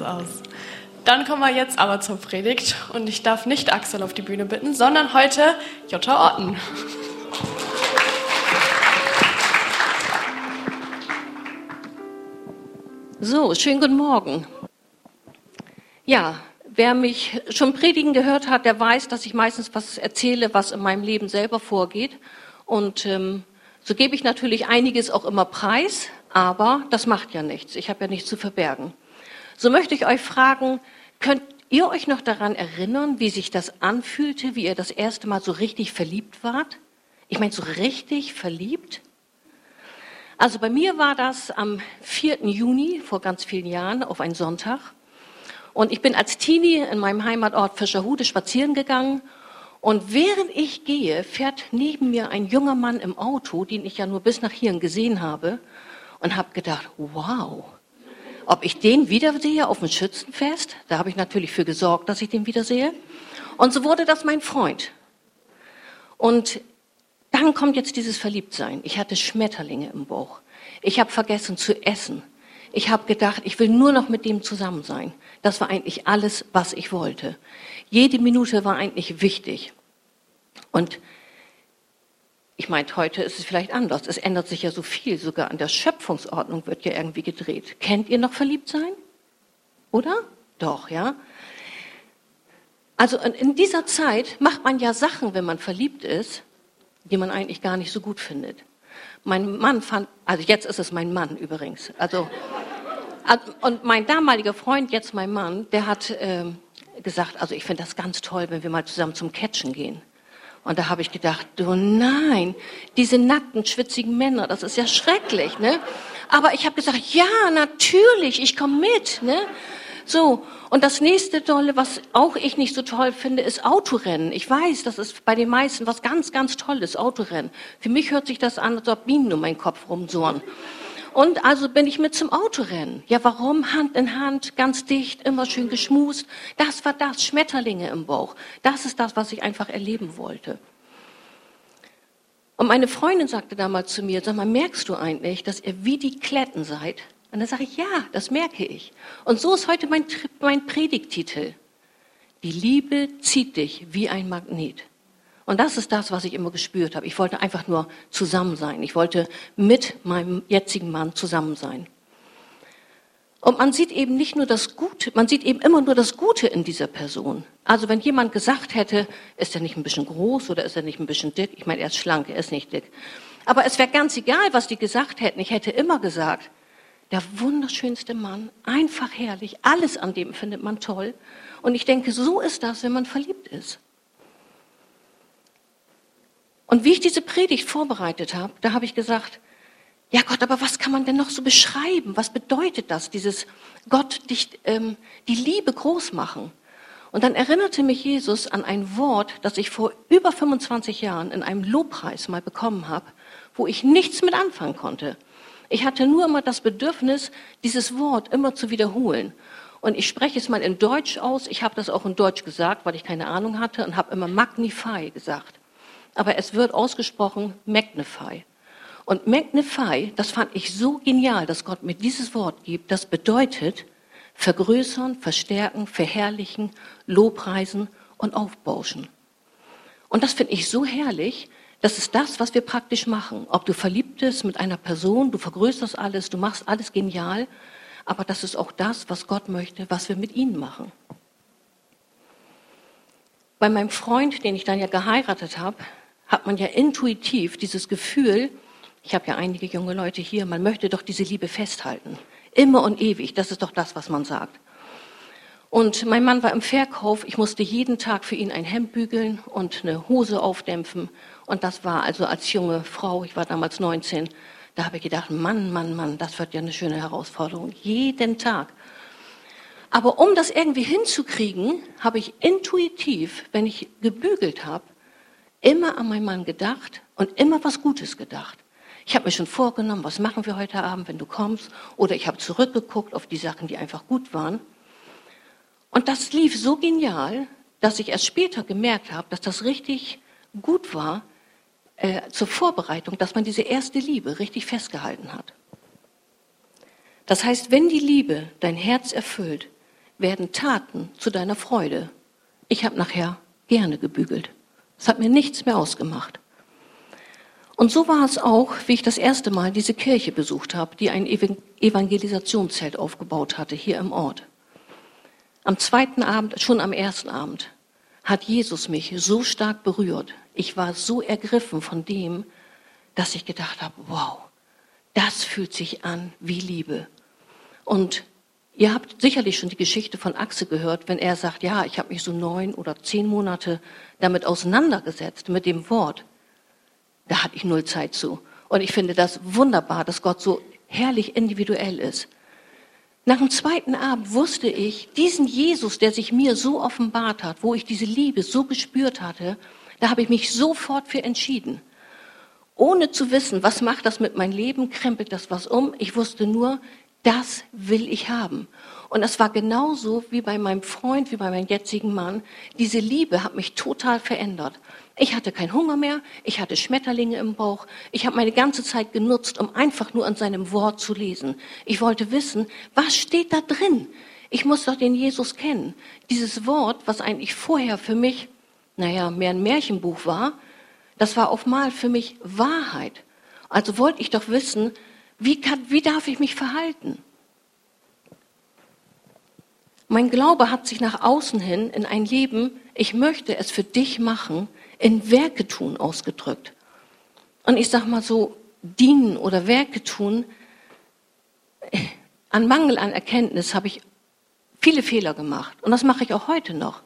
aus. Dann kommen wir jetzt aber zur Predigt und ich darf nicht Axel auf die Bühne bitten, sondern heute Jutta Orten. So, schönen guten Morgen. Ja, wer mich schon predigen gehört hat, der weiß, dass ich meistens was erzähle, was in meinem Leben selber vorgeht. Und ähm, so gebe ich natürlich einiges auch immer preis, aber das macht ja nichts. Ich habe ja nichts zu verbergen. So möchte ich euch fragen, könnt ihr euch noch daran erinnern, wie sich das anfühlte, wie ihr das erste Mal so richtig verliebt wart? Ich meine, so richtig verliebt? Also bei mir war das am 4. Juni vor ganz vielen Jahren auf einen Sonntag. Und ich bin als Teenie in meinem Heimatort Fischerhude spazieren gegangen. Und während ich gehe, fährt neben mir ein junger Mann im Auto, den ich ja nur bis nach hierhin gesehen habe, und habe gedacht, wow, ob ich den wiedersehe auf dem Schützenfest. Da habe ich natürlich für gesorgt, dass ich den wiedersehe. Und so wurde das mein Freund. Und dann kommt jetzt dieses Verliebtsein. Ich hatte Schmetterlinge im Bauch. Ich habe vergessen zu essen. Ich habe gedacht, ich will nur noch mit dem zusammen sein. Das war eigentlich alles, was ich wollte. Jede Minute war eigentlich wichtig. Und ich meine, heute ist es vielleicht anders. Es ändert sich ja so viel. Sogar an der Schöpfungsordnung wird ja irgendwie gedreht. Kennt ihr noch verliebt sein? Oder? Doch, ja. Also in dieser Zeit macht man ja Sachen, wenn man verliebt ist, die man eigentlich gar nicht so gut findet. Mein Mann fand, also jetzt ist es mein Mann übrigens. Also und mein damaliger Freund, jetzt mein Mann, der hat äh, gesagt, also ich finde das ganz toll, wenn wir mal zusammen zum Catchen gehen. Und da habe ich gedacht, du nein, diese nackten, schwitzigen Männer, das ist ja schrecklich, ne? Aber ich habe gesagt, ja, natürlich, ich komme mit, ne? So, und das nächste Tolle, was auch ich nicht so toll finde, ist Autorennen. Ich weiß, das ist bei den meisten was ganz, ganz Tolles, Autorennen. Für mich hört sich das an, als ob Bienen um meinen Kopf rumsurren. Und also bin ich mit zum Autorennen. Ja, warum? Hand in Hand, ganz dicht, immer schön geschmust. Das war das, Schmetterlinge im Bauch. Das ist das, was ich einfach erleben wollte. Und meine Freundin sagte damals zu mir, sag mal, merkst du eigentlich, dass ihr wie die Kletten seid? Und dann sage ich, ja, das merke ich. Und so ist heute mein, mein Predigtitel. Die Liebe zieht dich wie ein Magnet. Und das ist das, was ich immer gespürt habe. Ich wollte einfach nur zusammen sein. Ich wollte mit meinem jetzigen Mann zusammen sein. Und man sieht eben nicht nur das Gute, man sieht eben immer nur das Gute in dieser Person. Also wenn jemand gesagt hätte, ist er nicht ein bisschen groß oder ist er nicht ein bisschen dick? Ich meine, er ist schlank, er ist nicht dick. Aber es wäre ganz egal, was die gesagt hätten. Ich hätte immer gesagt, der wunderschönste Mann, einfach herrlich, alles an dem findet man toll. Und ich denke, so ist das, wenn man verliebt ist. Und wie ich diese Predigt vorbereitet habe, da habe ich gesagt, ja Gott, aber was kann man denn noch so beschreiben? Was bedeutet das, dieses Gott dich, ähm, die Liebe groß machen? Und dann erinnerte mich Jesus an ein Wort, das ich vor über 25 Jahren in einem Lobpreis mal bekommen habe, wo ich nichts mit anfangen konnte. Ich hatte nur immer das Bedürfnis, dieses Wort immer zu wiederholen. Und ich spreche es mal in Deutsch aus. Ich habe das auch in Deutsch gesagt, weil ich keine Ahnung hatte und habe immer Magnify gesagt aber es wird ausgesprochen Magnify. Und Magnify, das fand ich so genial, dass Gott mir dieses Wort gibt. Das bedeutet vergrößern, verstärken, verherrlichen, lobpreisen und aufbauschen. Und das finde ich so herrlich. Das ist das, was wir praktisch machen. Ob du verliebt bist mit einer Person, du vergrößerst alles, du machst alles genial. Aber das ist auch das, was Gott möchte, was wir mit ihnen machen. Bei meinem Freund, den ich dann ja geheiratet habe, hat man ja intuitiv dieses Gefühl, ich habe ja einige junge Leute hier, man möchte doch diese Liebe festhalten. Immer und ewig, das ist doch das, was man sagt. Und mein Mann war im Verkauf, ich musste jeden Tag für ihn ein Hemd bügeln und eine Hose aufdämpfen. Und das war also als junge Frau, ich war damals 19, da habe ich gedacht, Mann, Mann, Mann, das wird ja eine schöne Herausforderung. Jeden Tag. Aber um das irgendwie hinzukriegen, habe ich intuitiv, wenn ich gebügelt habe, immer an meinen Mann gedacht und immer was Gutes gedacht. Ich habe mir schon vorgenommen, was machen wir heute Abend, wenn du kommst. Oder ich habe zurückgeguckt auf die Sachen, die einfach gut waren. Und das lief so genial, dass ich erst später gemerkt habe, dass das richtig gut war äh, zur Vorbereitung, dass man diese erste Liebe richtig festgehalten hat. Das heißt, wenn die Liebe dein Herz erfüllt, werden Taten zu deiner Freude. Ich habe nachher gerne gebügelt. Es hat mir nichts mehr ausgemacht. Und so war es auch, wie ich das erste Mal diese Kirche besucht habe, die ein Evangelisationszelt aufgebaut hatte hier im Ort. Am zweiten Abend, schon am ersten Abend, hat Jesus mich so stark berührt. Ich war so ergriffen von dem, dass ich gedacht habe, wow, das fühlt sich an wie Liebe. Und ihr habt sicherlich schon die Geschichte von Axel gehört, wenn er sagt, ja, ich habe mich so neun oder zehn Monate damit auseinandergesetzt, mit dem Wort. Da hatte ich null Zeit zu. Und ich finde das wunderbar, dass Gott so herrlich individuell ist. Nach dem zweiten Abend wusste ich, diesen Jesus, der sich mir so offenbart hat, wo ich diese Liebe so gespürt hatte, da habe ich mich sofort für entschieden. Ohne zu wissen, was macht das mit meinem Leben, krempelt das was um. Ich wusste nur, das will ich haben. Und das war genauso wie bei meinem Freund, wie bei meinem jetzigen Mann. Diese Liebe hat mich total verändert. Ich hatte keinen Hunger mehr, ich hatte Schmetterlinge im Bauch. Ich habe meine ganze Zeit genutzt, um einfach nur an seinem Wort zu lesen. Ich wollte wissen, was steht da drin? Ich muss doch den Jesus kennen. Dieses Wort, was eigentlich vorher für mich, naja, mehr ein Märchenbuch war, das war auf mal für mich Wahrheit. Also wollte ich doch wissen, wie, kann, wie darf ich mich verhalten? Mein Glaube hat sich nach außen hin in ein Leben, ich möchte es für dich machen, in Werke tun ausgedrückt. Und ich sag mal so, dienen oder Werke tun, an Mangel an Erkenntnis habe ich viele Fehler gemacht. Und das mache ich auch heute noch.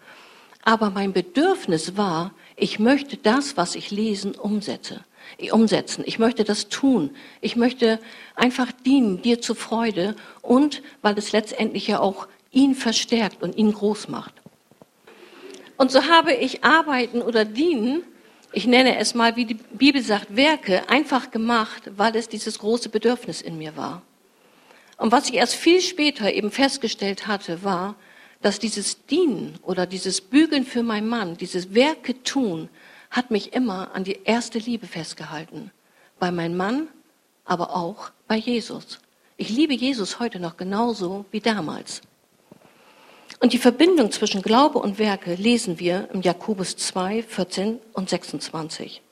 Aber mein Bedürfnis war, ich möchte das, was ich lesen, umsetze, umsetzen. Ich möchte das tun. Ich möchte einfach dienen, dir zur Freude und weil es letztendlich ja auch ihn verstärkt und ihn groß macht. Und so habe ich Arbeiten oder Dienen, ich nenne es mal, wie die Bibel sagt, Werke, einfach gemacht, weil es dieses große Bedürfnis in mir war. Und was ich erst viel später eben festgestellt hatte, war, dass dieses Dienen oder dieses Bügeln für meinen Mann, dieses Werke tun, hat mich immer an die erste Liebe festgehalten. Bei meinem Mann, aber auch bei Jesus. Ich liebe Jesus heute noch genauso wie damals. Und die Verbindung zwischen Glaube und Werke lesen wir im Jakobus 2, 14 und 26.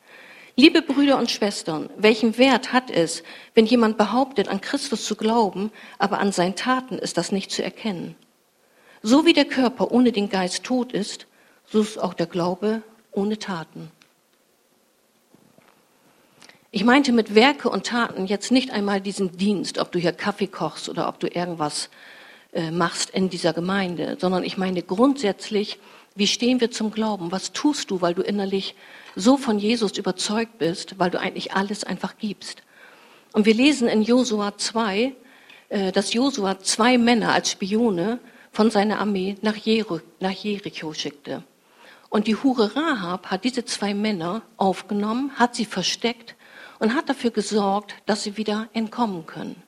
Liebe Brüder und Schwestern, welchen Wert hat es, wenn jemand behauptet, an Christus zu glauben, aber an seinen Taten ist das nicht zu erkennen? So wie der Körper ohne den Geist tot ist, so ist auch der Glaube ohne Taten. Ich meinte mit Werke und Taten jetzt nicht einmal diesen Dienst, ob du hier Kaffee kochst oder ob du irgendwas äh, machst in dieser Gemeinde, sondern ich meine grundsätzlich, wie stehen wir zum Glauben? Was tust du, weil du innerlich so von Jesus überzeugt bist, weil du eigentlich alles einfach gibst? Und wir lesen in Josua 2, äh, dass Josua zwei Männer als Spione von seiner Armee nach, Jericho schickte. Und die Hure Rahab hat diese zwei Männer aufgenommen, hat sie versteckt und hat dafür gesorgt, dass sie wieder entkommen können.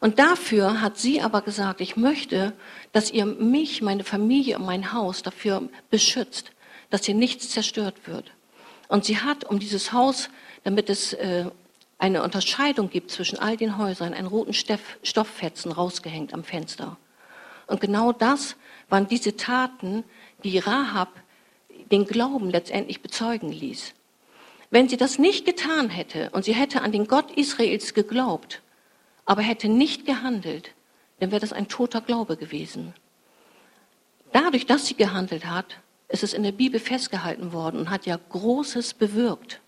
Und dafür hat sie aber gesagt, ich möchte, dass ihr mich, meine Familie und mein Haus dafür beschützt, dass hier nichts zerstört wird. Und sie hat um dieses Haus, damit es äh, eine Unterscheidung gibt zwischen all den Häusern, einen roten Stoff, Stofffetzen rausgehängt am Fenster. Und genau das waren diese Taten, die Rahab den Glauben letztendlich bezeugen ließ. Wenn sie das nicht getan hätte und sie hätte an den Gott Israels geglaubt, aber hätte nicht gehandelt, dann wäre das ein toter Glaube gewesen. Dadurch, dass sie gehandelt hat, ist es in der Bibel festgehalten worden und hat ja Großes bewirkt.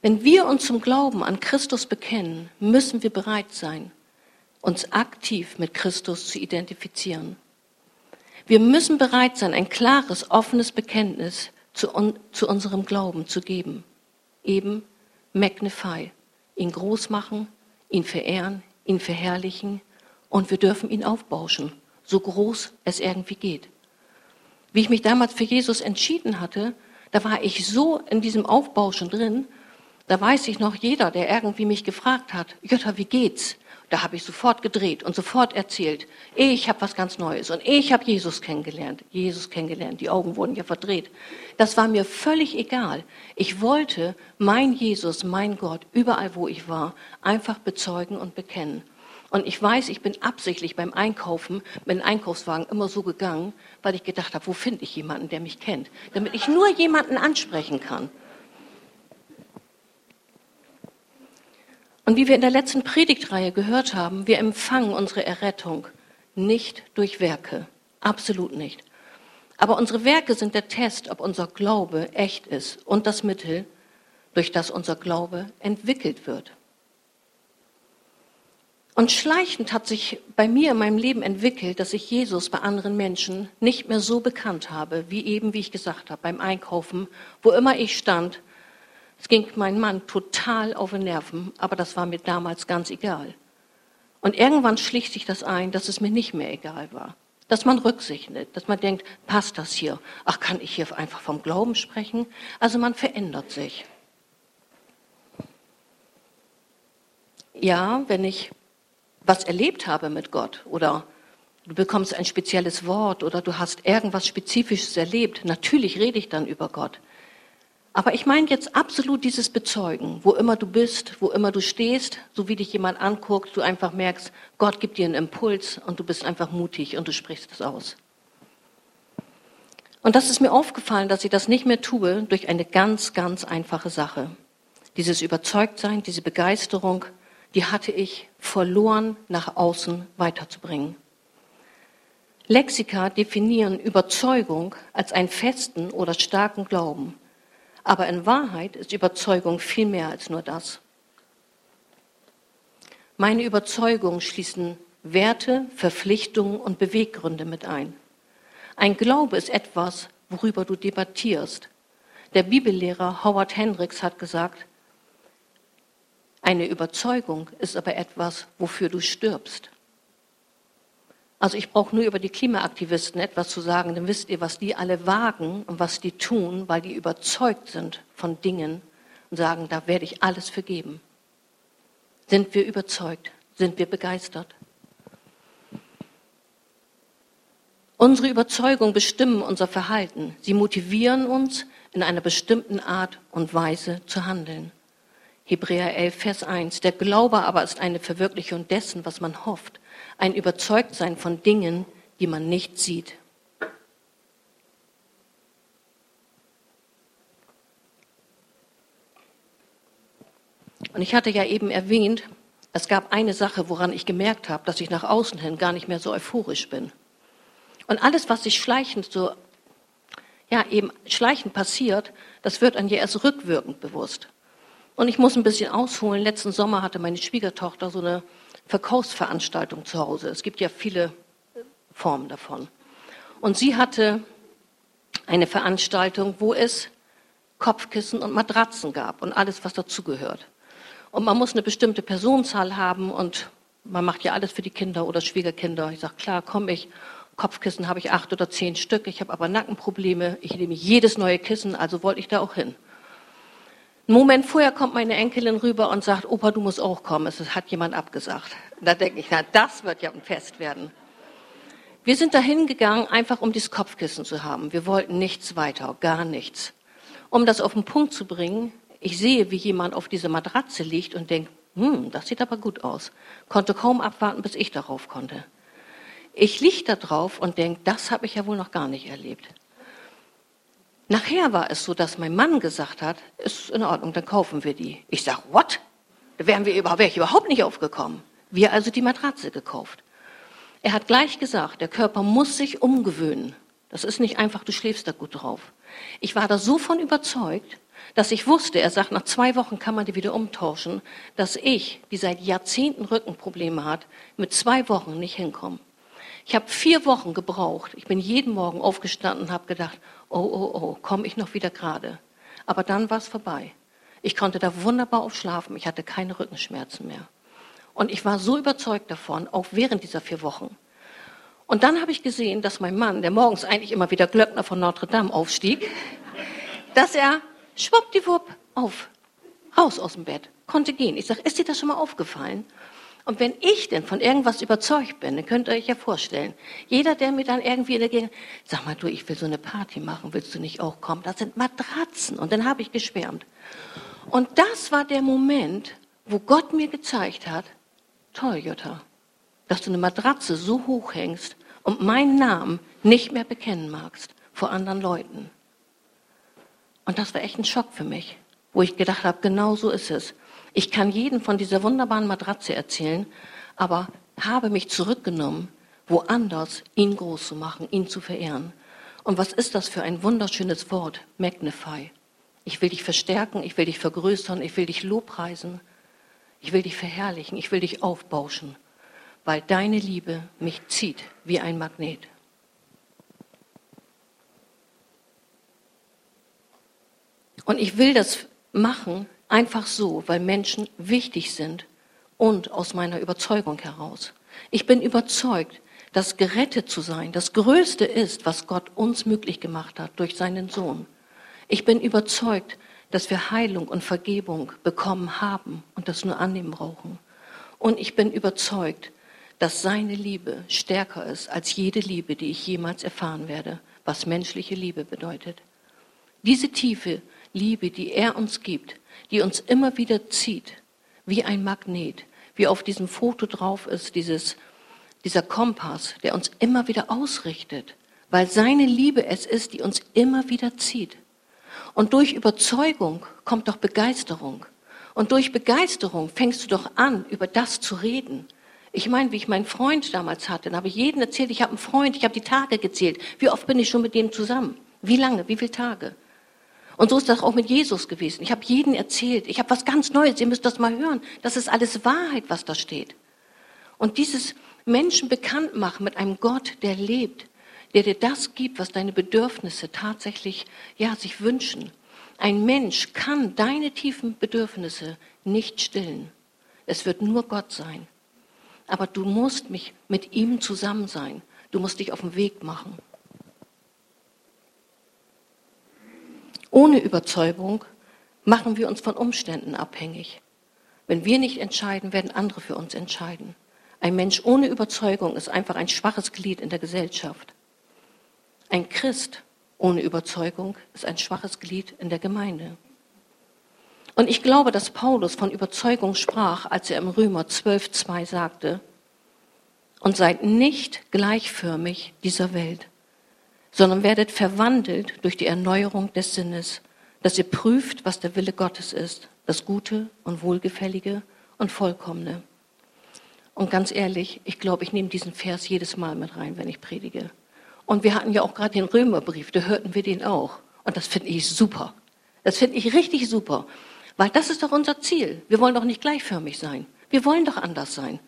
Wenn wir uns zum Glauben an Christus bekennen, müssen wir bereit sein, uns aktiv mit Christus zu identifizieren. Wir müssen bereit sein, ein klares, offenes Bekenntnis zu, un zu unserem Glauben zu geben. Eben magnify ihn groß machen, ihn verehren, ihn verherrlichen und wir dürfen ihn aufbauschen, so groß es irgendwie geht. Wie ich mich damals für Jesus entschieden hatte, da war ich so in diesem Aufbauschen drin, da weiß ich noch jeder, der irgendwie mich gefragt hat, Jutta, wie geht's? Da habe ich sofort gedreht und sofort erzählt, ich habe was ganz Neues und ich habe Jesus kennengelernt. Jesus kennengelernt, die Augen wurden ja verdreht. Das war mir völlig egal. Ich wollte mein Jesus, mein Gott, überall wo ich war, einfach bezeugen und bekennen. Und ich weiß, ich bin absichtlich beim Einkaufen mit dem Einkaufswagen immer so gegangen, weil ich gedacht habe, wo finde ich jemanden, der mich kennt, damit ich nur jemanden ansprechen kann. Und wie wir in der letzten Predigtreihe gehört haben, wir empfangen unsere Errettung nicht durch Werke, absolut nicht. Aber unsere Werke sind der Test, ob unser Glaube echt ist und das Mittel, durch das unser Glaube entwickelt wird. Und schleichend hat sich bei mir in meinem Leben entwickelt, dass ich Jesus bei anderen Menschen nicht mehr so bekannt habe, wie eben, wie ich gesagt habe, beim Einkaufen, wo immer ich stand. Es ging mein Mann total auf den Nerven, aber das war mir damals ganz egal. Und irgendwann schlich sich das ein, dass es mir nicht mehr egal war. Dass man Rücksicht nimmt, dass man denkt, passt das hier? Ach, kann ich hier einfach vom Glauben sprechen? Also man verändert sich. Ja, wenn ich was erlebt habe mit Gott oder du bekommst ein spezielles Wort oder du hast irgendwas Spezifisches erlebt, natürlich rede ich dann über Gott. Aber ich meine jetzt absolut dieses Bezeugen, wo immer du bist, wo immer du stehst, so wie dich jemand anguckt, du einfach merkst, Gott gibt dir einen Impuls und du bist einfach mutig und du sprichst es aus. Und das ist mir aufgefallen, dass ich das nicht mehr tue durch eine ganz, ganz einfache Sache. Dieses Überzeugtsein, diese Begeisterung, die hatte ich verloren nach außen weiterzubringen. Lexika definieren Überzeugung als einen festen oder starken Glauben. Aber in Wahrheit ist Überzeugung viel mehr als nur das. Meine Überzeugungen schließen Werte, Verpflichtungen und Beweggründe mit ein. Ein Glaube ist etwas, worüber du debattierst. Der Bibellehrer Howard Hendricks hat gesagt, eine Überzeugung ist aber etwas, wofür du stirbst. Also ich brauche nur über die Klimaaktivisten etwas zu sagen, dann wisst ihr, was die alle wagen und was die tun, weil die überzeugt sind von Dingen und sagen, da werde ich alles vergeben. Sind wir überzeugt? Sind wir begeistert? Unsere Überzeugungen bestimmen unser Verhalten. Sie motivieren uns, in einer bestimmten Art und Weise zu handeln. Hebräer 11, Vers 1. Der Glaube aber ist eine Verwirklichung dessen, was man hofft, ein Überzeugtsein von Dingen, die man nicht sieht. Und ich hatte ja eben erwähnt, es gab eine Sache, woran ich gemerkt habe, dass ich nach außen hin gar nicht mehr so euphorisch bin. Und alles, was sich schleichend so, ja, eben schleichend passiert, das wird an dir erst rückwirkend bewusst. Und ich muss ein bisschen ausholen. Letzten Sommer hatte meine Schwiegertochter so eine Verkaufsveranstaltung zu Hause. Es gibt ja viele Formen davon. Und sie hatte eine Veranstaltung, wo es Kopfkissen und Matratzen gab und alles, was dazugehört. Und man muss eine bestimmte Personenzahl haben und man macht ja alles für die Kinder oder Schwiegerkinder. Ich sage, klar, komme ich. Kopfkissen habe ich acht oder zehn Stück. Ich habe aber Nackenprobleme. Ich nehme jedes neue Kissen, also wollte ich da auch hin. Einen Moment vorher kommt meine Enkelin rüber und sagt, Opa, du musst auch kommen. Es hat jemand abgesagt. Da denke ich, na, das wird ja ein Fest werden. Wir sind dahin gegangen, einfach um dieses Kopfkissen zu haben. Wir wollten nichts weiter, gar nichts. Um das auf den Punkt zu bringen, ich sehe, wie jemand auf dieser Matratze liegt und denkt, hm, das sieht aber gut aus. Konnte kaum abwarten, bis ich darauf konnte. Ich liege da drauf und denke, das habe ich ja wohl noch gar nicht erlebt. Nachher war es so, dass mein Mann gesagt hat, ist in Ordnung, dann kaufen wir die. Ich sag, what? Da wären wir überhaupt, wäre ich überhaupt nicht aufgekommen. Wir also die Matratze gekauft. Er hat gleich gesagt, der Körper muss sich umgewöhnen. Das ist nicht einfach, du schläfst da gut drauf. Ich war da so von überzeugt, dass ich wusste, er sagt, nach zwei Wochen kann man die wieder umtauschen, dass ich, die seit Jahrzehnten Rückenprobleme hat, mit zwei Wochen nicht hinkomme. Ich habe vier Wochen gebraucht. Ich bin jeden Morgen aufgestanden und habe gedacht, oh, oh, oh, komme ich noch wieder gerade. Aber dann war es vorbei. Ich konnte da wunderbar aufschlafen. Ich hatte keine Rückenschmerzen mehr. Und ich war so überzeugt davon, auch während dieser vier Wochen. Und dann habe ich gesehen, dass mein Mann, der morgens eigentlich immer wieder Glöckner von Notre Dame aufstieg, dass er schwuppdiwupp auf, raus aus dem Bett, konnte gehen. Ich sage, ist dir das schon mal aufgefallen? Und wenn ich denn von irgendwas überzeugt bin, dann könnt ihr euch ja vorstellen, jeder, der mir dann irgendwie Gegend, sag mal du, ich will so eine Party machen, willst du nicht auch kommen? Das sind Matratzen. Und dann habe ich geschwärmt. Und das war der Moment, wo Gott mir gezeigt hat, toll, Jutta, dass du eine Matratze so hoch hängst und meinen Namen nicht mehr bekennen magst vor anderen Leuten. Und das war echt ein Schock für mich, wo ich gedacht habe, genau so ist es. Ich kann jeden von dieser wunderbaren Matratze erzählen, aber habe mich zurückgenommen, woanders ihn groß zu machen, ihn zu verehren. Und was ist das für ein wunderschönes Wort? Magnify. Ich will dich verstärken, ich will dich vergrößern, ich will dich lobpreisen, ich will dich verherrlichen, ich will dich aufbauschen, weil deine Liebe mich zieht wie ein Magnet. Und ich will das machen einfach so, weil Menschen wichtig sind und aus meiner Überzeugung heraus. Ich bin überzeugt, dass gerettet zu sein das Größte ist, was Gott uns möglich gemacht hat durch seinen Sohn. Ich bin überzeugt, dass wir Heilung und Vergebung bekommen haben und das nur annehmen brauchen. Und ich bin überzeugt, dass seine Liebe stärker ist als jede Liebe, die ich jemals erfahren werde, was menschliche Liebe bedeutet. Diese tiefe Liebe, die er uns gibt, die uns immer wieder zieht, wie ein Magnet, wie auf diesem Foto drauf ist, dieses, dieser Kompass, der uns immer wieder ausrichtet, weil seine Liebe es ist, die uns immer wieder zieht. Und durch Überzeugung kommt doch Begeisterung. Und durch Begeisterung fängst du doch an, über das zu reden. Ich meine, wie ich meinen Freund damals hatte, dann habe ich jedem erzählt, ich habe einen Freund, ich habe die Tage gezählt. Wie oft bin ich schon mit dem zusammen? Wie lange? Wie viele Tage? Und so ist das auch mit Jesus gewesen. Ich habe jeden erzählt, ich habe was ganz Neues, ihr müsst das mal hören. Das ist alles Wahrheit, was da steht. Und dieses Menschen bekannt machen mit einem Gott, der lebt, der dir das gibt, was deine Bedürfnisse tatsächlich ja, sich wünschen. Ein Mensch kann deine tiefen Bedürfnisse nicht stillen. Es wird nur Gott sein. Aber du musst mich mit ihm zusammen sein. Du musst dich auf den Weg machen. Ohne Überzeugung machen wir uns von Umständen abhängig. Wenn wir nicht entscheiden, werden andere für uns entscheiden. Ein Mensch ohne Überzeugung ist einfach ein schwaches Glied in der Gesellschaft. Ein Christ ohne Überzeugung ist ein schwaches Glied in der Gemeinde. Und ich glaube, dass Paulus von Überzeugung sprach, als er im Römer 12.2 sagte, und seid nicht gleichförmig dieser Welt, sondern werdet verwandelt durch die Erneuerung des Sinnes, dass ihr prüft, was der Wille Gottes ist, das Gute und Wohlgefällige und Vollkommene. Und ganz ehrlich, ich glaube, ich nehme diesen Vers jedes Mal mit rein, wenn ich predige. Und wir hatten ja auch gerade den Römerbrief, da hörten wir den auch. Und das finde ich super. Das finde ich richtig super. Weil das ist doch unser Ziel. Wir wollen doch nicht gleichförmig sein. Wir wollen doch anders sein.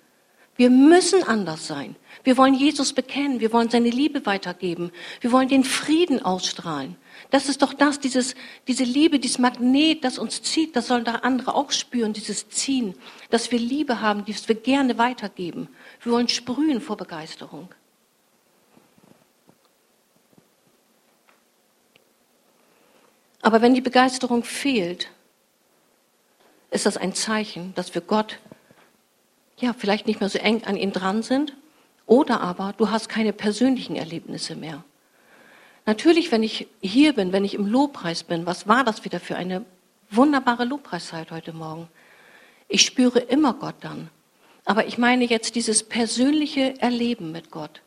Wir müssen anders sein. Wir wollen Jesus bekennen. Wir wollen seine Liebe weitergeben. Wir wollen den Frieden ausstrahlen. Das ist doch das, dieses, diese Liebe, dieses Magnet, das uns zieht. Das sollen da andere auch spüren, dieses Ziehen. Dass wir Liebe haben, die wir gerne weitergeben. Wir wollen sprühen vor Begeisterung. Aber wenn die Begeisterung fehlt, ist das ein Zeichen, dass wir Gott ja vielleicht nicht mehr so eng an ihn dran sind oder aber du hast keine persönlichen Erlebnisse mehr. Natürlich, wenn ich hier bin, wenn ich im Lobpreis bin, was war das wieder für eine wunderbare Lobpreiszeit heute Morgen? Ich spüre immer Gott dann. Aber ich meine jetzt dieses persönliche Erleben mit Gott.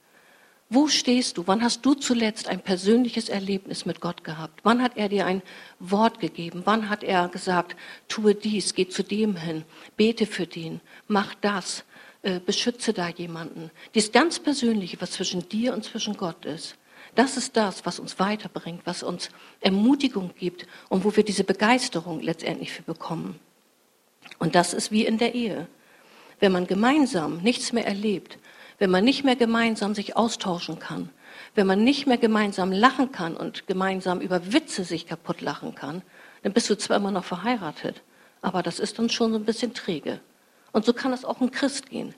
Wo stehst du? Wann hast du zuletzt ein persönliches Erlebnis mit Gott gehabt? Wann hat er dir ein Wort gegeben? Wann hat er gesagt, tue dies, geh zu dem hin, bete für den, mach das, äh, beschütze da jemanden? Dies ganz Persönliche, was zwischen dir und zwischen Gott ist. Das ist das, was uns weiterbringt, was uns Ermutigung gibt und wo wir diese Begeisterung letztendlich für bekommen. Und das ist wie in der Ehe. Wenn man gemeinsam nichts mehr erlebt, wenn man nicht mehr gemeinsam sich austauschen kann, wenn man nicht mehr gemeinsam lachen kann und gemeinsam über Witze sich kaputt lachen kann, dann bist du zwar immer noch verheiratet, aber das ist dann schon so ein bisschen träge. Und so kann es auch ein Christ gehen.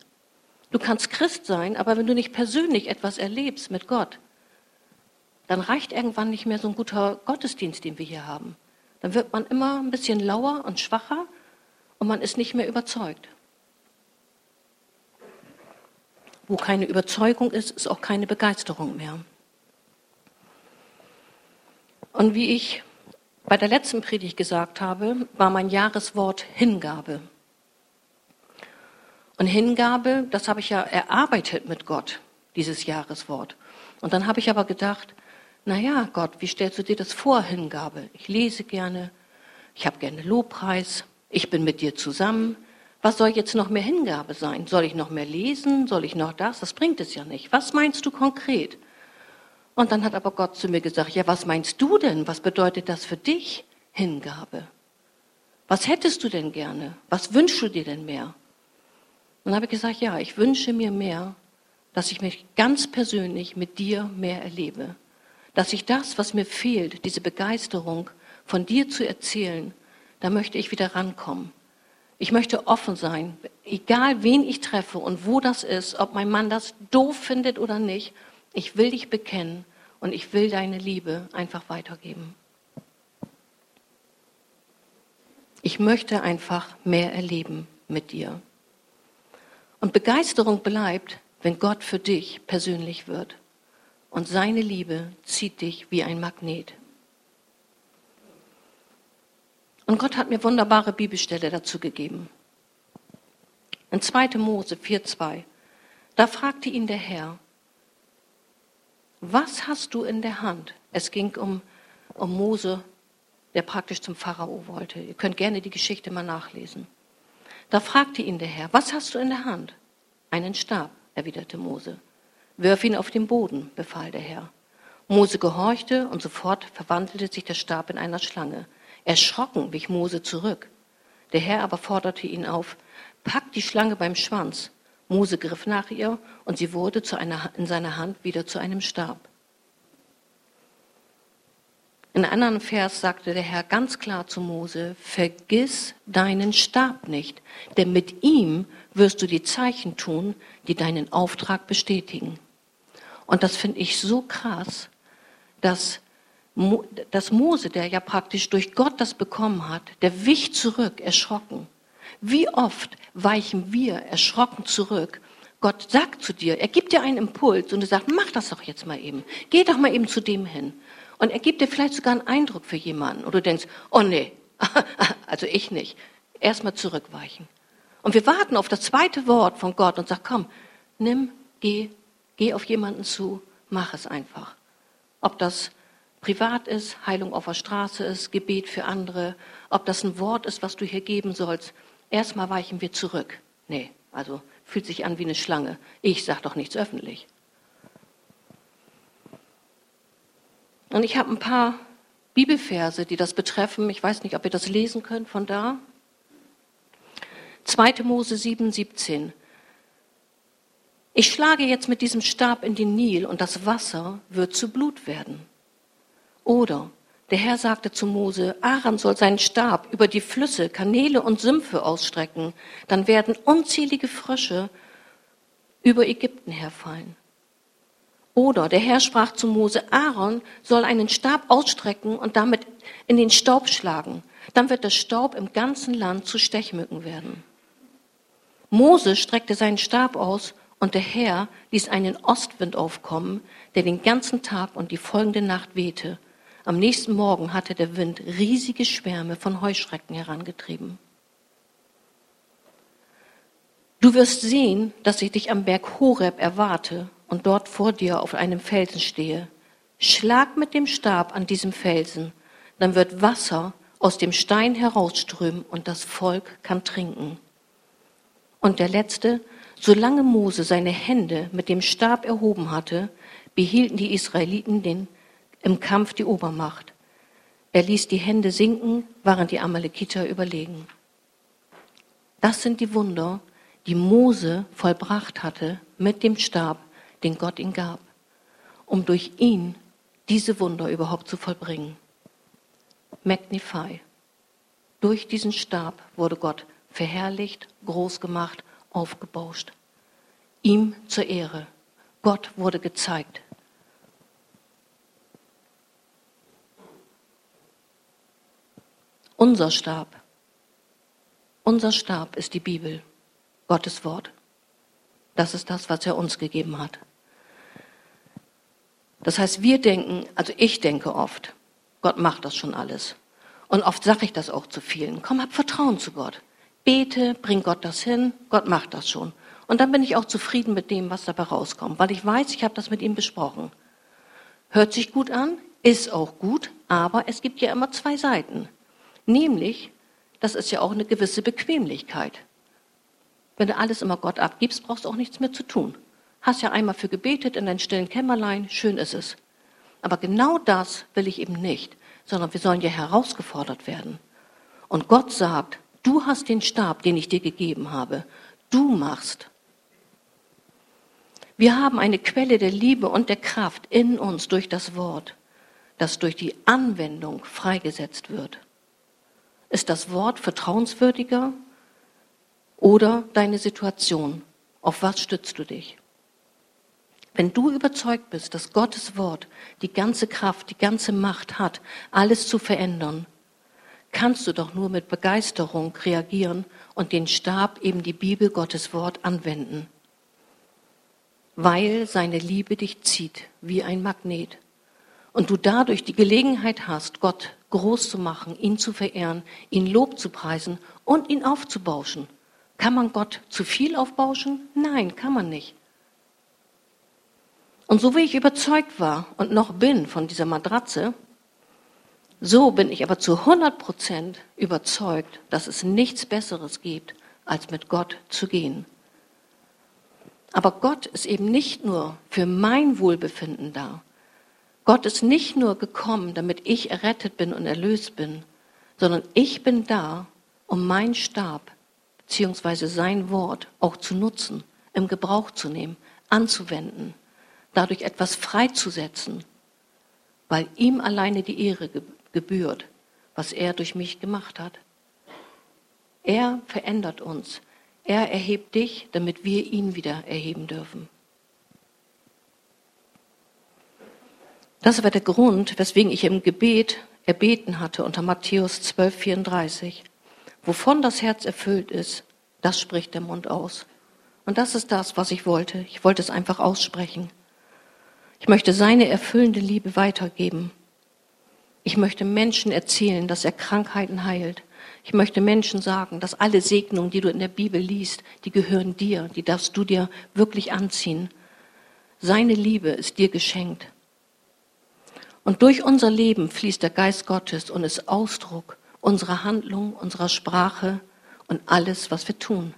Du kannst Christ sein, aber wenn du nicht persönlich etwas erlebst mit Gott, dann reicht irgendwann nicht mehr so ein guter Gottesdienst, den wir hier haben. Dann wird man immer ein bisschen lauer und schwacher und man ist nicht mehr überzeugt. Wo keine Überzeugung ist, ist auch keine Begeisterung mehr. Und wie ich bei der letzten Predigt gesagt habe, war mein Jahreswort Hingabe. Und Hingabe, das habe ich ja erarbeitet mit Gott, dieses Jahreswort. Und dann habe ich aber gedacht, na ja, Gott, wie stellst du dir das vor, Hingabe? Ich lese gerne, ich habe gerne Lobpreis, ich bin mit dir zusammen. Was soll jetzt noch mehr Hingabe sein? Soll ich noch mehr lesen? Soll ich noch das? Das bringt es ja nicht. Was meinst du konkret? Und dann hat aber Gott zu mir gesagt, ja, was meinst du denn? Was bedeutet das für dich, Hingabe? Was hättest du denn gerne? Was wünschst du dir denn mehr? Und dann habe ich gesagt, ja, ich wünsche mir mehr, dass ich mich ganz persönlich mit dir mehr erlebe. Dass ich das, was mir fehlt, diese Begeisterung von dir zu erzählen, da möchte ich wieder rankommen. Ich möchte offen sein, egal wen ich treffe und wo das ist, ob mein Mann das doof findet oder nicht. Ich will dich bekennen und ich will deine Liebe einfach weitergeben. Ich möchte einfach mehr erleben mit dir. Und Begeisterung bleibt, wenn Gott für dich persönlich wird. Und seine Liebe zieht dich wie ein Magnet. Und Gott hat mir wunderbare Bibelstelle dazu gegeben. In 2. Mose 4,2, da fragte ihn der Herr, was hast du in der Hand? Es ging um, um Mose, der praktisch zum Pharao wollte. Ihr könnt gerne die Geschichte mal nachlesen. Da fragte ihn der Herr, was hast du in der Hand? Einen Stab, erwiderte Mose. Wirf ihn auf den Boden, befahl der Herr. Mose gehorchte und sofort verwandelte sich der Stab in einer Schlange. Erschrocken wich Mose zurück. Der Herr aber forderte ihn auf, pack die Schlange beim Schwanz. Mose griff nach ihr und sie wurde einer, in seiner Hand wieder zu einem Stab. In einem anderen Vers sagte der Herr ganz klar zu Mose, vergiss deinen Stab nicht, denn mit ihm wirst du die Zeichen tun, die deinen Auftrag bestätigen. Und das finde ich so krass, dass, dass Mose, der ja praktisch durch Gott das bekommen hat, der wich zurück, erschrocken. Wie oft weichen wir erschrocken zurück? Gott sagt zu dir, er gibt dir einen Impuls und er sagt, mach das doch jetzt mal eben. Geh doch mal eben zu dem hin. Und er gibt dir vielleicht sogar einen Eindruck für jemanden. Und du denkst, oh nee, also ich nicht. Erstmal zurückweichen. Und wir warten auf das zweite Wort von Gott und sagen, komm, nimm, geh, geh auf jemanden zu, mach es einfach. Ob das privat ist, Heilung auf der Straße ist, Gebet für andere, ob das ein Wort ist, was du hier geben sollst. Erstmal weichen wir zurück. Nee, also fühlt sich an wie eine Schlange. Ich sag doch nichts öffentlich. Und ich habe ein paar Bibelverse, die das betreffen. Ich weiß nicht, ob ihr das lesen könnt von da. 2. Mose 7, 17. Ich schlage jetzt mit diesem Stab in den Nil und das Wasser wird zu Blut werden. Oder der Herr sagte zu Mose, Aaron soll seinen Stab über die Flüsse, Kanäle und Sümpfe ausstrecken. Dann werden unzählige Frösche über Ägypten herfallen. Oder der Herr sprach zu Mose, Aaron soll einen Stab ausstrecken und damit in den Staub schlagen. Dann wird der Staub im ganzen Land zu Stechmücken werden. Mose streckte seinen Stab aus und der Herr ließ einen Ostwind aufkommen, der den ganzen Tag und die folgende Nacht wehte. Am nächsten Morgen hatte der Wind riesige Schwärme von Heuschrecken herangetrieben. Du wirst sehen, dass ich dich am Berg Horeb erwarte und dort vor dir auf einem Felsen stehe. Schlag mit dem Stab an diesem Felsen, dann wird Wasser aus dem Stein herausströmen und das Volk kann trinken. Und der letzte, solange Mose seine Hände mit dem Stab erhoben hatte, behielten die Israeliten den, im Kampf die Obermacht. Er ließ die Hände sinken, waren die Amalekiter überlegen. Das sind die Wunder, die Mose vollbracht hatte mit dem Stab den Gott ihm gab, um durch ihn diese Wunder überhaupt zu vollbringen. Magnify. Durch diesen Stab wurde Gott verherrlicht, groß gemacht, aufgebauscht. Ihm zur Ehre. Gott wurde gezeigt. Unser Stab. Unser Stab ist die Bibel, Gottes Wort. Das ist das, was er uns gegeben hat. Das heißt, wir denken, also ich denke oft, Gott macht das schon alles. Und oft sage ich das auch zu vielen. Komm, hab Vertrauen zu Gott. bete, bring Gott das hin, Gott macht das schon. Und dann bin ich auch zufrieden mit dem, was dabei rauskommt, weil ich weiß, ich habe das mit ihm besprochen. Hört sich gut an, ist auch gut, aber es gibt ja immer zwei Seiten. Nämlich, das ist ja auch eine gewisse Bequemlichkeit. Wenn du alles immer Gott abgibst, brauchst du auch nichts mehr zu tun. Hast ja einmal für gebetet in deinem stillen Kämmerlein, schön ist es. Aber genau das will ich eben nicht, sondern wir sollen ja herausgefordert werden. Und Gott sagt, du hast den Stab, den ich dir gegeben habe. Du machst. Wir haben eine Quelle der Liebe und der Kraft in uns durch das Wort, das durch die Anwendung freigesetzt wird. Ist das Wort vertrauenswürdiger oder deine Situation? Auf was stützt du dich? Wenn du überzeugt bist, dass Gottes Wort die ganze Kraft, die ganze Macht hat, alles zu verändern, kannst du doch nur mit Begeisterung reagieren und den Stab, eben die Bibel, Gottes Wort, anwenden. Weil seine Liebe dich zieht wie ein Magnet. Und du dadurch die Gelegenheit hast, Gott groß zu machen, ihn zu verehren, ihn Lob zu preisen und ihn aufzubauschen. Kann man Gott zu viel aufbauschen? Nein, kann man nicht. Und so wie ich überzeugt war und noch bin von dieser Matratze, so bin ich aber zu 100 Prozent überzeugt, dass es nichts Besseres gibt, als mit Gott zu gehen. Aber Gott ist eben nicht nur für mein Wohlbefinden da. Gott ist nicht nur gekommen, damit ich errettet bin und erlöst bin, sondern ich bin da, um meinen Stab bzw. sein Wort auch zu nutzen, im Gebrauch zu nehmen, anzuwenden dadurch etwas freizusetzen, weil ihm alleine die Ehre gebührt, was er durch mich gemacht hat. Er verändert uns. Er erhebt dich, damit wir ihn wieder erheben dürfen. Das war der Grund, weswegen ich im Gebet erbeten hatte unter Matthäus 12, 34. Wovon das Herz erfüllt ist, das spricht der Mund aus. Und das ist das, was ich wollte. Ich wollte es einfach aussprechen. Ich möchte seine erfüllende Liebe weitergeben. Ich möchte Menschen erzählen, dass er Krankheiten heilt. Ich möchte Menschen sagen, dass alle Segnungen, die du in der Bibel liest, die gehören dir, die darfst du dir wirklich anziehen. Seine Liebe ist dir geschenkt. Und durch unser Leben fließt der Geist Gottes und ist Ausdruck unserer Handlung, unserer Sprache und alles, was wir tun.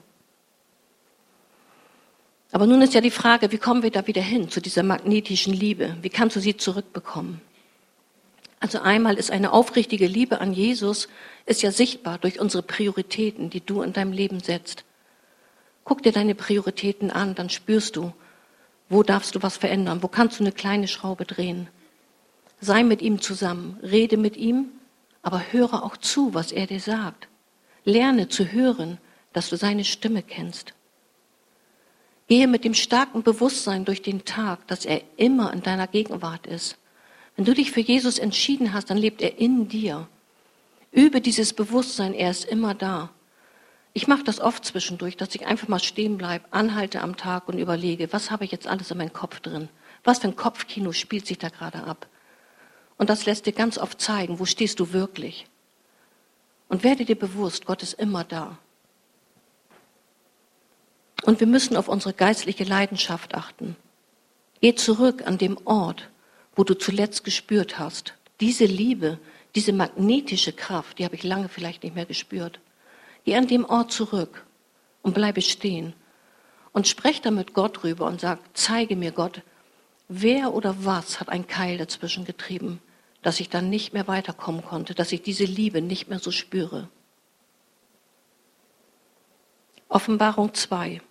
Aber nun ist ja die Frage, wie kommen wir da wieder hin zu dieser magnetischen Liebe? Wie kannst du sie zurückbekommen? Also einmal ist eine aufrichtige Liebe an Jesus, ist ja sichtbar durch unsere Prioritäten, die du in deinem Leben setzt. Guck dir deine Prioritäten an, dann spürst du, wo darfst du was verändern, wo kannst du eine kleine Schraube drehen. Sei mit ihm zusammen, rede mit ihm, aber höre auch zu, was er dir sagt. Lerne zu hören, dass du seine Stimme kennst. Gehe mit dem starken Bewusstsein durch den Tag, dass er immer in deiner Gegenwart ist. Wenn du dich für Jesus entschieden hast, dann lebt er in dir. Übe dieses Bewusstsein, er ist immer da. Ich mache das oft zwischendurch, dass ich einfach mal stehen bleibe, anhalte am Tag und überlege, was habe ich jetzt alles in meinem Kopf drin? Was für ein Kopfkino spielt sich da gerade ab? Und das lässt dir ganz oft zeigen, wo stehst du wirklich. Und werde dir bewusst, Gott ist immer da. Und wir müssen auf unsere geistliche Leidenschaft achten. Geh zurück an dem Ort, wo du zuletzt gespürt hast. Diese Liebe, diese magnetische Kraft, die habe ich lange vielleicht nicht mehr gespürt. Geh an dem Ort zurück und bleibe stehen und sprech da mit Gott rüber und sag, zeige mir Gott, wer oder was hat ein Keil dazwischen getrieben, dass ich dann nicht mehr weiterkommen konnte, dass ich diese Liebe nicht mehr so spüre. Offenbarung 2.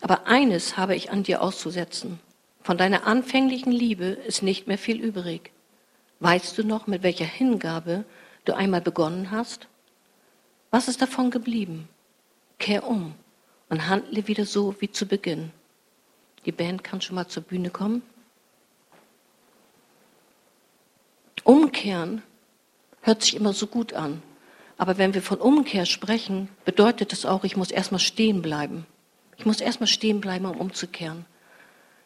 Aber eines habe ich an dir auszusetzen. Von deiner anfänglichen Liebe ist nicht mehr viel übrig. Weißt du noch, mit welcher Hingabe du einmal begonnen hast? Was ist davon geblieben? Kehr um und handle wieder so wie zu Beginn. Die Band kann schon mal zur Bühne kommen. Umkehren hört sich immer so gut an. Aber wenn wir von Umkehr sprechen, bedeutet es auch, ich muss erstmal stehen bleiben. Ich muss erstmal stehen bleiben, um umzukehren.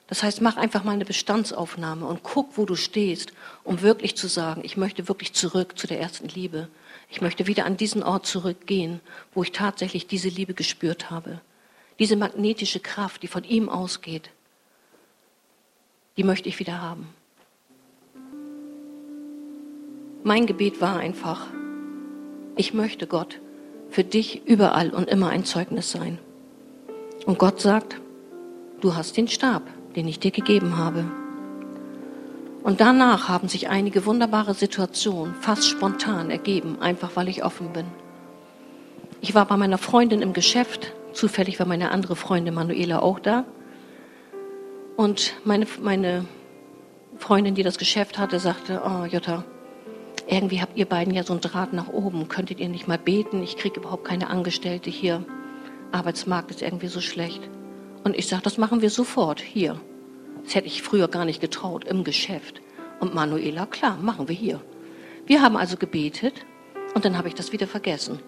Das heißt, mach einfach mal eine Bestandsaufnahme und guck, wo du stehst, um wirklich zu sagen, ich möchte wirklich zurück zu der ersten Liebe. Ich möchte wieder an diesen Ort zurückgehen, wo ich tatsächlich diese Liebe gespürt habe. Diese magnetische Kraft, die von ihm ausgeht, die möchte ich wieder haben. Mein Gebet war einfach, ich möchte Gott für dich überall und immer ein Zeugnis sein. Und Gott sagt, du hast den Stab, den ich dir gegeben habe. Und danach haben sich einige wunderbare Situationen fast spontan ergeben, einfach weil ich offen bin. Ich war bei meiner Freundin im Geschäft, zufällig war meine andere Freundin Manuela auch da. Und meine, meine Freundin, die das Geschäft hatte, sagte, oh Jutta, irgendwie habt ihr beiden ja so einen Draht nach oben. Könntet ihr nicht mal beten? Ich kriege überhaupt keine Angestellte hier. Arbeitsmarkt ist irgendwie so schlecht. Und ich sage, das machen wir sofort hier. Das hätte ich früher gar nicht getraut im Geschäft. Und Manuela, klar, machen wir hier. Wir haben also gebetet und dann habe ich das wieder vergessen.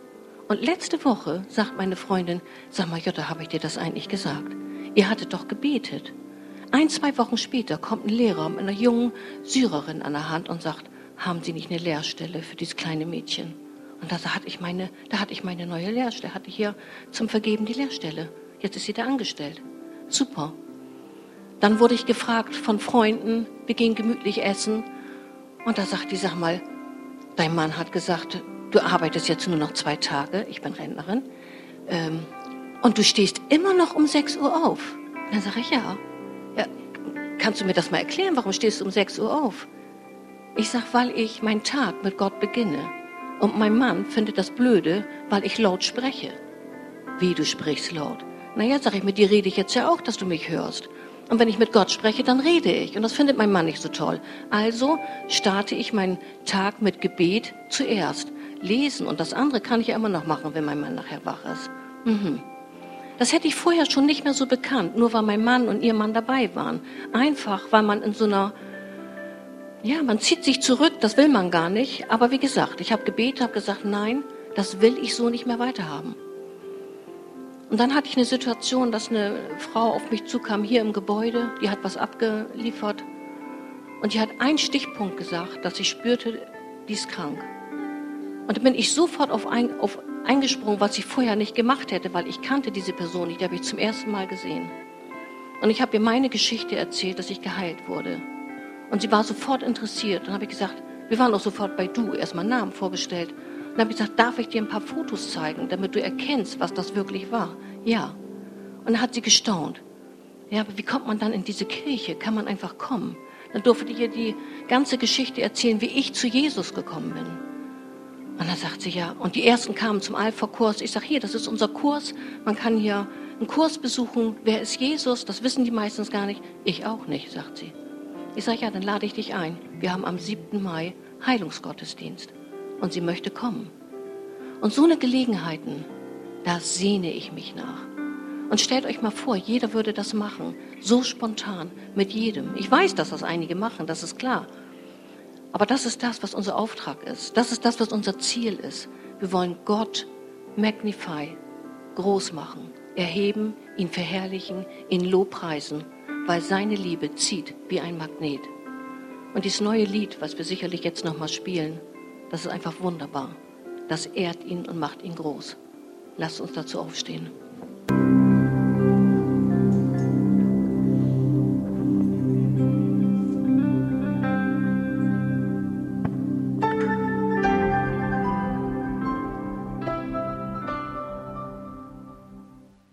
Und letzte Woche sagt meine Freundin, sag mal, Jutta, habe ich dir das eigentlich gesagt? Ihr hattet doch gebetet. Ein, zwei Wochen später kommt ein Lehrer mit einer jungen Syrerin an der Hand und sagt, haben Sie nicht eine Lehrstelle für dieses kleine Mädchen? Und da hatte ich meine, da hatte ich meine neue Lehrstelle, hatte ich hier zum Vergeben die Lehrstelle. Jetzt ist sie da angestellt. Super. Dann wurde ich gefragt von Freunden, wir gehen gemütlich essen. Und da sagt die, sag mal, dein Mann hat gesagt, du arbeitest jetzt nur noch zwei Tage, ich bin Rentnerin, ähm, und du stehst immer noch um 6 Uhr auf. dann sage ich, ja. ja. Kannst du mir das mal erklären, warum stehst du um 6 Uhr auf? Ich sag, weil ich meinen Tag mit Gott beginne. Und mein Mann findet das blöde, weil ich laut spreche. Wie du sprichst laut? Naja, sag ich, mit dir rede ich jetzt ja auch, dass du mich hörst. Und wenn ich mit Gott spreche, dann rede ich. Und das findet mein Mann nicht so toll. Also starte ich meinen Tag mit Gebet zuerst. Lesen und das andere kann ich ja immer noch machen, wenn mein Mann nachher wach ist. Mhm. Das hätte ich vorher schon nicht mehr so bekannt, nur weil mein Mann und ihr Mann dabei waren. Einfach, weil man in so einer ja, man zieht sich zurück, das will man gar nicht. Aber wie gesagt, ich habe gebetet, habe gesagt, nein, das will ich so nicht mehr weiterhaben. Und dann hatte ich eine Situation, dass eine Frau auf mich zukam hier im Gebäude, die hat was abgeliefert und die hat einen Stichpunkt gesagt, dass ich spürte, die ist krank. Und dann bin ich sofort auf, ein, auf eingesprungen, was ich vorher nicht gemacht hätte, weil ich kannte diese Person nicht, die habe ich zum ersten Mal gesehen. Und ich habe ihr meine Geschichte erzählt, dass ich geheilt wurde. Und sie war sofort interessiert. Dann habe ich gesagt, wir waren auch sofort bei du, erstmal Namen vorgestellt. Dann habe ich gesagt, darf ich dir ein paar Fotos zeigen, damit du erkennst, was das wirklich war? Ja. Und dann hat sie gestaunt. Ja, aber wie kommt man dann in diese Kirche? Kann man einfach kommen? Dann durfte ich ihr die ganze Geschichte erzählen, wie ich zu Jesus gekommen bin. Und dann sagt sie ja, und die ersten kamen zum Alpha-Kurs. Ich sage, hier, das ist unser Kurs. Man kann hier einen Kurs besuchen. Wer ist Jesus? Das wissen die meistens gar nicht. Ich auch nicht, sagt sie. Ich sage, ja, dann lade ich dich ein. Wir haben am 7. Mai Heilungsgottesdienst und sie möchte kommen. Und so eine Gelegenheiten, da sehne ich mich nach. Und stellt euch mal vor, jeder würde das machen, so spontan, mit jedem. Ich weiß, dass das einige machen, das ist klar. Aber das ist das, was unser Auftrag ist. Das ist das, was unser Ziel ist. Wir wollen Gott magnify, groß machen, erheben, ihn verherrlichen, ihn lobpreisen weil seine Liebe zieht wie ein Magnet. Und dieses neue Lied, was wir sicherlich jetzt nochmal spielen, das ist einfach wunderbar. Das ehrt ihn und macht ihn groß. Lasst uns dazu aufstehen.